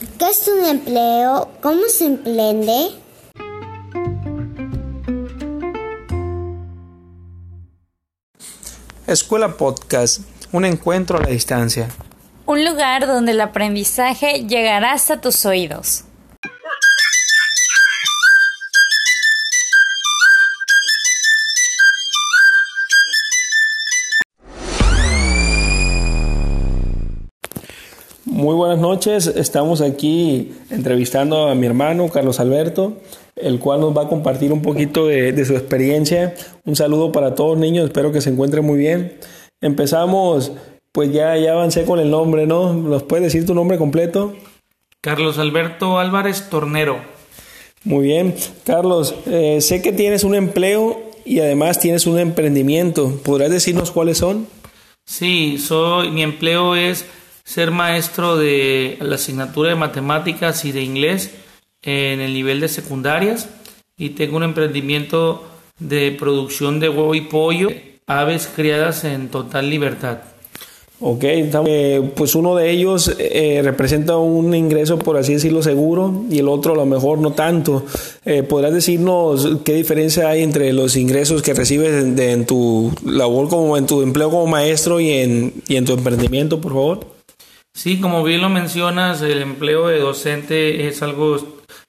¿Qué es un empleo? ¿Cómo se emprende? Escuela Podcast, un encuentro a la distancia. Un lugar donde el aprendizaje llegará hasta tus oídos. Muy buenas noches, estamos aquí entrevistando a mi hermano Carlos Alberto, el cual nos va a compartir un poquito de, su experiencia. Un saludo para todos niños, espero que se encuentren muy bien. Empezamos, pues ya, ya avancé con el nombre, ¿no? ¿Nos puedes decir tu nombre completo? Carlos Alberto Álvarez Tornero. Muy bien, Carlos, eh, sé que tienes un empleo y además tienes un emprendimiento. ¿Podrás decirnos cuáles son? Sí, soy, mi empleo es ser maestro de la asignatura de matemáticas y de inglés en el nivel de secundarias y tengo un emprendimiento de producción de huevo y pollo, aves criadas en total libertad. Ok, eh, pues uno de ellos eh, representa un ingreso, por así decirlo, seguro y el otro a lo mejor no tanto. Eh, ¿Podrás decirnos qué diferencia hay entre los ingresos que recibes en, tu labor como en tu empleo como maestro y en, y en tu emprendimiento, por favor? Sí, como bien lo mencionas, el empleo de docente es algo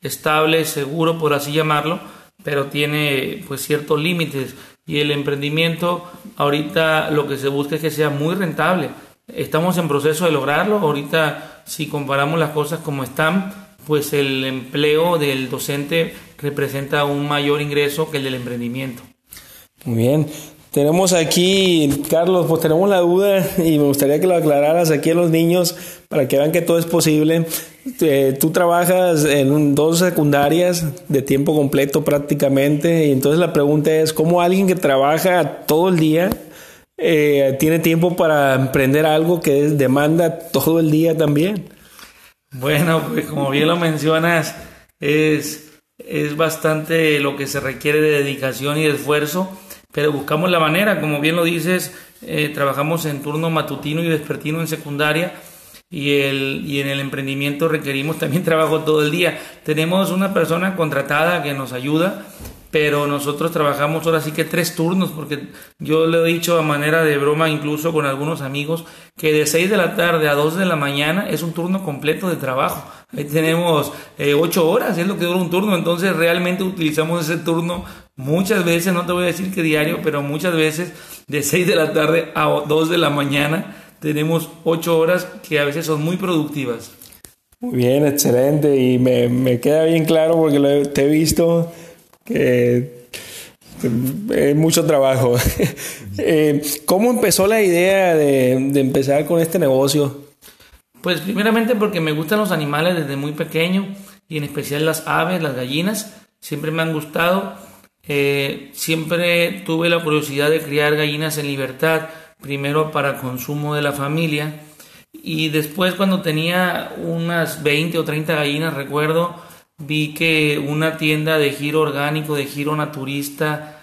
estable, seguro, por así llamarlo, pero tiene pues ciertos límites y el emprendimiento ahorita lo que se busca es que sea muy rentable. Estamos en proceso de lograrlo. Ahorita si comparamos las cosas como están, pues el empleo del docente representa un mayor ingreso que el del emprendimiento. Muy bien. Tenemos aquí, Carlos, pues tenemos la duda y me gustaría que lo aclararas aquí a los niños para que vean que todo es posible. Eh, tú trabajas en dos secundarias de tiempo completo prácticamente y entonces la pregunta es, ¿cómo alguien que trabaja todo el día eh, tiene tiempo para emprender algo que demanda todo el día también? Bueno, pues como bien lo mencionas, es, es bastante lo que se requiere de dedicación y de esfuerzo pero buscamos la manera, como bien lo dices, eh, trabajamos en turno matutino y vespertino en secundaria y, el, y en el emprendimiento requerimos también trabajo todo el día. Tenemos una persona contratada que nos ayuda, pero nosotros trabajamos ahora sí que tres turnos, porque yo le he dicho a manera de broma incluso con algunos amigos que de 6 de la tarde a 2 de la mañana es un turno completo de trabajo. Ahí tenemos eh, 8 horas, es lo que dura un turno, entonces realmente utilizamos ese turno muchas veces, no te voy a decir que diario, pero muchas veces de 6 de la tarde a 2 de la mañana tenemos 8 horas que a veces son muy productivas. Muy bien, excelente y me, me queda bien claro porque lo, te he visto que es mucho trabajo. Eh, ¿Cómo empezó la idea de, de, empezar con este negocio? Pues primeramente porque me gustan los animales desde muy pequeño y en especial las aves, las gallinas, siempre me han gustado eh, siempre tuve la curiosidad de criar gallinas en libertad, primero para consumo de la familia y después cuando tenía unas 20 o 30 gallinas, recuerdo, vi que una tienda de giro orgánico, de giro naturista,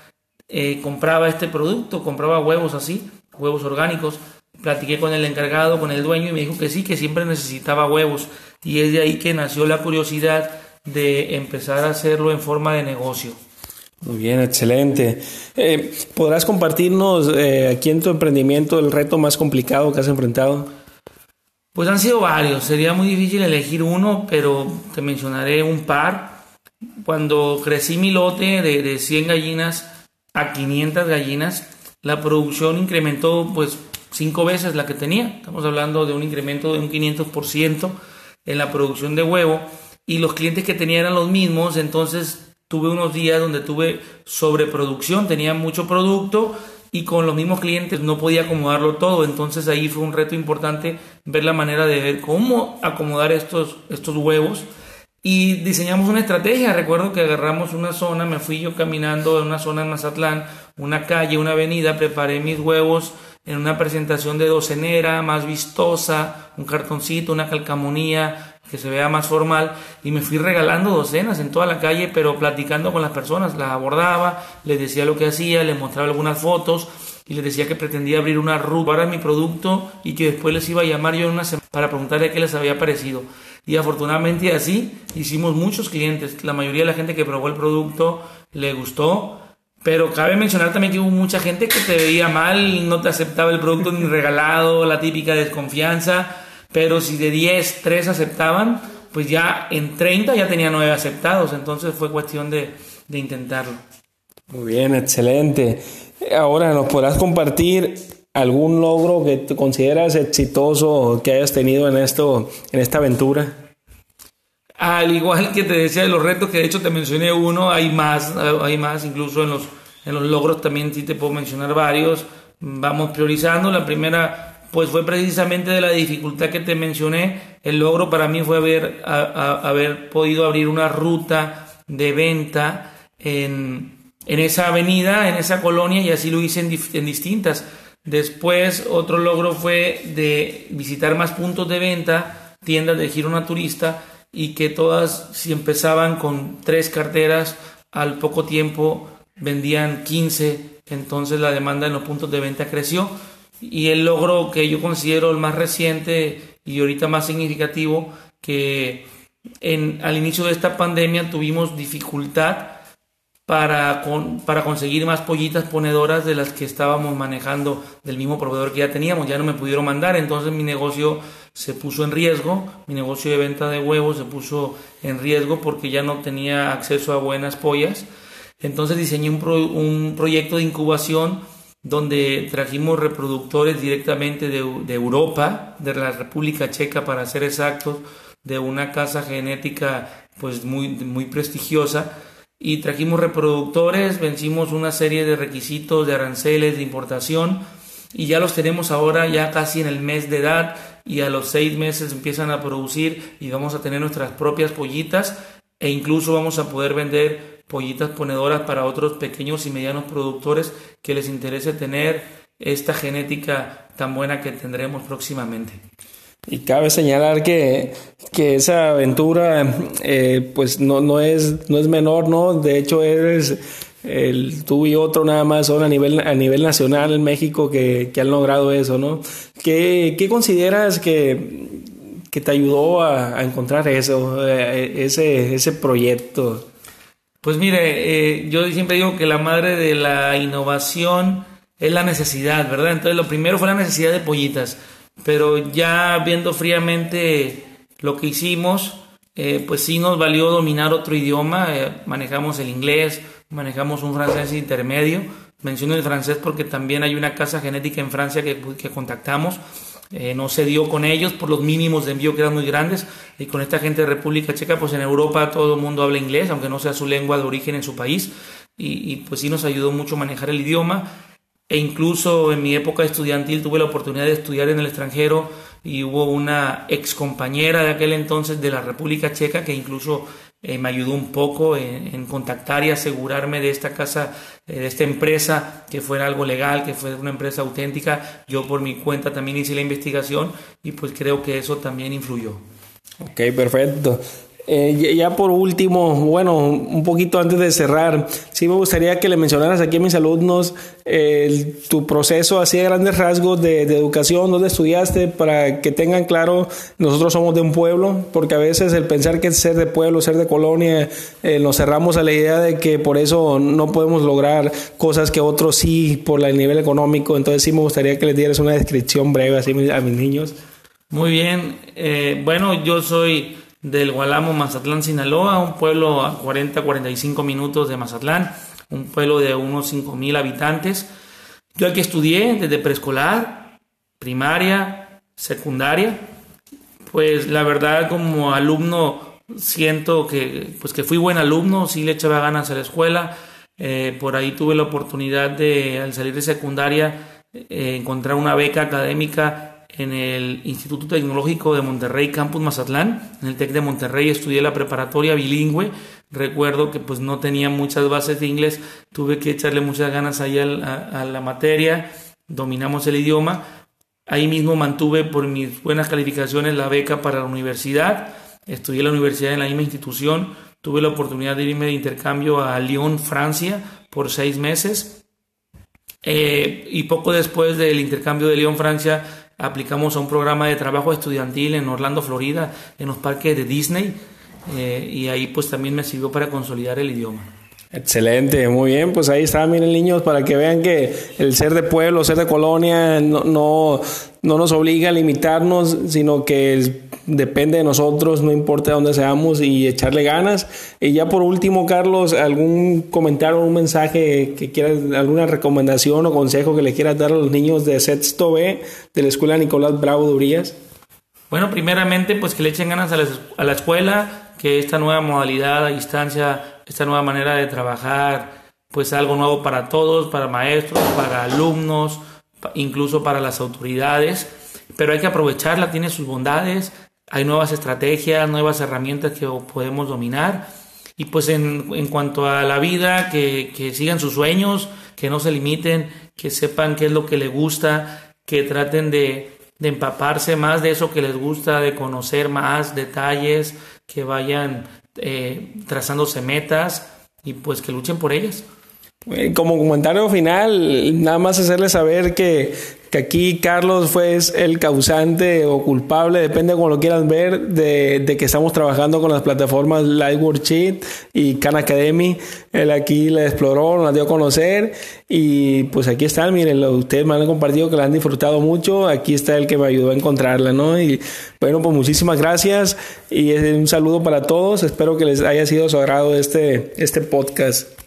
eh, compraba este producto, compraba huevos así, huevos orgánicos. Platiqué con el encargado, con el dueño y me dijo que sí, que siempre necesitaba huevos. Y es de ahí que nació la curiosidad de empezar a hacerlo en forma de negocio. Muy bien, excelente. Eh, ¿Podrás compartirnos eh, aquí en tu emprendimiento el reto más complicado que has enfrentado? Pues han sido varios, sería muy difícil elegir uno, pero te mencionaré un par. Cuando crecí mi lote de, de 100 gallinas a 500 gallinas, la producción incrementó pues cinco veces la que tenía. Estamos hablando de un incremento de un 500% en la producción de huevo y los clientes que tenía eran los mismos, entonces tuve unos días donde tuve sobreproducción, tenía mucho producto y con los mismos clientes no podía acomodarlo todo. Entonces ahí fue un reto importante ver la manera de ver cómo acomodar estos, estos huevos. Y diseñamos una estrategia. Recuerdo que agarramos una zona, me fui yo caminando en una zona en Mazatlán, una calle, una avenida, preparé mis huevos en una presentación de docenera, más vistosa, un cartoncito, una calcamonía, que se vea más formal y me fui regalando docenas en toda la calle, pero platicando con las personas, las abordaba, les decía lo que hacía, les mostraba algunas fotos y les decía que pretendía abrir una ruta para mi producto y que después les iba a llamar yo en una semana. para preguntarle qué les había parecido. Y afortunadamente así hicimos muchos clientes. La mayoría de la gente que probó el producto le gustó. Pero cabe mencionar también que hubo mucha gente que te veía mal, no te aceptaba el producto ni regalado, la típica desconfianza. Pero si de 10, 3 aceptaban, pues ya en 30 ya tenía 9 aceptados. Entonces fue cuestión de, de intentarlo. Muy bien, excelente. Ahora, ¿nos podrás compartir algún logro que te consideras exitoso que hayas tenido en esto, en esta aventura? Al igual que te decía de los retos, que de hecho te mencioné uno, hay más, hay más, incluso en los, en los logros también sí te puedo mencionar varios. Vamos priorizando. La primera, pues fue precisamente de la dificultad que te mencioné. El logro para mí fue haber, haber podido abrir una ruta de venta en, en esa avenida, en esa colonia, y así lo hice en, en distintas. Después, otro logro fue de visitar más puntos de venta, tiendas de giro naturista, y que todas, si empezaban con tres carteras, al poco tiempo vendían 15, entonces la demanda en los puntos de venta creció. Y el logro que yo considero el más reciente y ahorita más significativo, que en, al inicio de esta pandemia tuvimos dificultad para, para conseguir más pollitas ponedoras de las que estábamos manejando del mismo proveedor que ya teníamos. Ya no me pudieron mandar, entonces mi negocio se puso en riesgo, mi negocio de venta de huevos se puso en riesgo porque ya no tenía acceso a buenas pollas. Entonces diseñé un, un proyecto de incubación donde trajimos reproductores directamente de, de, Europa, de la República Checa para ser exactos, de una casa genética pues muy, muy prestigiosa y trajimos reproductores, vencimos una serie de requisitos de aranceles de importación y ya los tenemos ahora ya casi en el mes de edad y a los seis meses empiezan a producir y vamos a tener nuestras propias pollitas e incluso vamos a poder vender pollitas ponedoras para otros pequeños y medianos productores que les interese tener esta genética tan buena que tendremos próximamente. Y cabe señalar que, que esa aventura eh, pues no, no, es, no es menor, ¿no? De hecho, eres el, tú y otro nada más son a nivel, a nivel nacional en México que, que han logrado eso, ¿no? ¿Qué, qué consideras que, que, te ayudó a, a encontrar eso, eh, ese, ese proyecto? Pues mire, eh, yo siempre digo que la madre de la innovación es la necesidad, ¿verdad? Entonces lo primero fue la necesidad de pollitas pero ya viendo fríamente lo que hicimos, eh, pues sí nos valió dominar otro idioma, eh, manejamos el inglés, manejamos un francés intermedio, menciono el francés porque también hay una casa genética en Francia que, que contactamos, eh, no se dio con ellos por los mínimos de envío que eran muy grandes. Y con esta gente de República Checa pues en Europa todo el mundo habla inglés aunque no sea su lengua de origen en su país. Y, y pues sí nos ayudó mucho manejar el idioma e incluso en mi época estudiantil tuve la oportunidad de estudiar en el extranjero y hubo una ex compañera de aquel entonces de la República Checa que incluso eh, me ayudó un poco en, contactar y asegurarme de esta casa, eh, de esta empresa, que fuera algo legal, que fuera una empresa auténtica. Yo por mi cuenta también hice la investigación y pues creo que eso también influyó. Ok, perfecto. Eh, ya por último, bueno, un poquito antes de cerrar, sí me gustaría que le mencionaras aquí a mis alumnos tu proceso así de grandes rasgos de, educación, donde estudiaste, para que tengan claro, nosotros somos de un pueblo, porque a veces el pensar que ser de pueblo, ser de colonia, eh, nos cerramos a la idea de que por eso no podemos lograr cosas que otros sí por el nivel económico, entonces sí me gustaría que les dieras una descripción breve así a mis niños. Muy bien, eh, bueno, yo soy del Gualamo, Mazatlán, Sinaloa, un pueblo a 40-45 minutos de Mazatlán, un pueblo de unos 5.000 habitantes. Yo aquí estudié desde preescolar, primaria, secundaria. Pues la verdad como alumno siento que, pues que fui buen alumno, sí le echaba ganas a la escuela. Eh, por ahí tuve la oportunidad de, al salir de secundaria, eh, encontrar una beca académica en el Instituto Tecnológico de Monterrey, Campus Mazatlán. En el TEC de Monterrey estudié la preparatoria bilingüe. Recuerdo que pues no tenía muchas bases de inglés, tuve que echarle muchas ganas ahí a, la materia, dominamos el idioma. Ahí mismo mantuve por mis buenas calificaciones la beca para la universidad. Estudié la universidad en la misma institución. Tuve la oportunidad de irme de intercambio a Lyon, Francia, por seis meses. Eh, y poco después del intercambio de Lyon, Francia, aplicamos a un programa de trabajo estudiantil en Orlando, Florida, en los parques de Disney, eh, y ahí pues también me sirvió para consolidar el idioma. Excelente, muy bien, pues ahí está, miren niños, para que vean que el ser de pueblo, ser de colonia, no, no, no nos obliga a limitarnos, sino que depende de nosotros, no importa dónde seamos y echarle ganas. Y ya por último, Carlos, algún comentario, un mensaje que quieras, alguna recomendación o consejo que le quieras dar a los niños de sexto B de la Escuela Nicolás Bravo de Urias. Bueno, primeramente, pues que le echen ganas a la, a la escuela, que esta nueva modalidad a distancia esta nueva manera de trabajar, pues algo nuevo para todos, para maestros, para alumnos, incluso para las autoridades, pero hay que aprovecharla, tiene sus bondades, hay nuevas estrategias, nuevas herramientas que podemos dominar. Y pues en, en cuanto a la vida, que, que sigan sus sueños, que no se limiten, que sepan qué es lo que les gusta, que traten de, de empaparse más de eso que les gusta, de conocer más detalles, que vayan eh, trazándose metas y pues que luchen por ellas. Eh, como comentario final, nada más hacerles saber que, que aquí Carlos fue el causante o culpable, depende de cómo lo quieran ver, de, de, que estamos trabajando con las plataformas Live Worksheet y Khan Academy. Él aquí la exploró, nos la dio a conocer y pues aquí están, miren, ustedes me han compartido que la han disfrutado mucho. Aquí está el que me ayudó a encontrarla, ¿no? Y bueno, pues muchísimas gracias y un saludo para todos. Espero que les haya sido su agrado este, este podcast.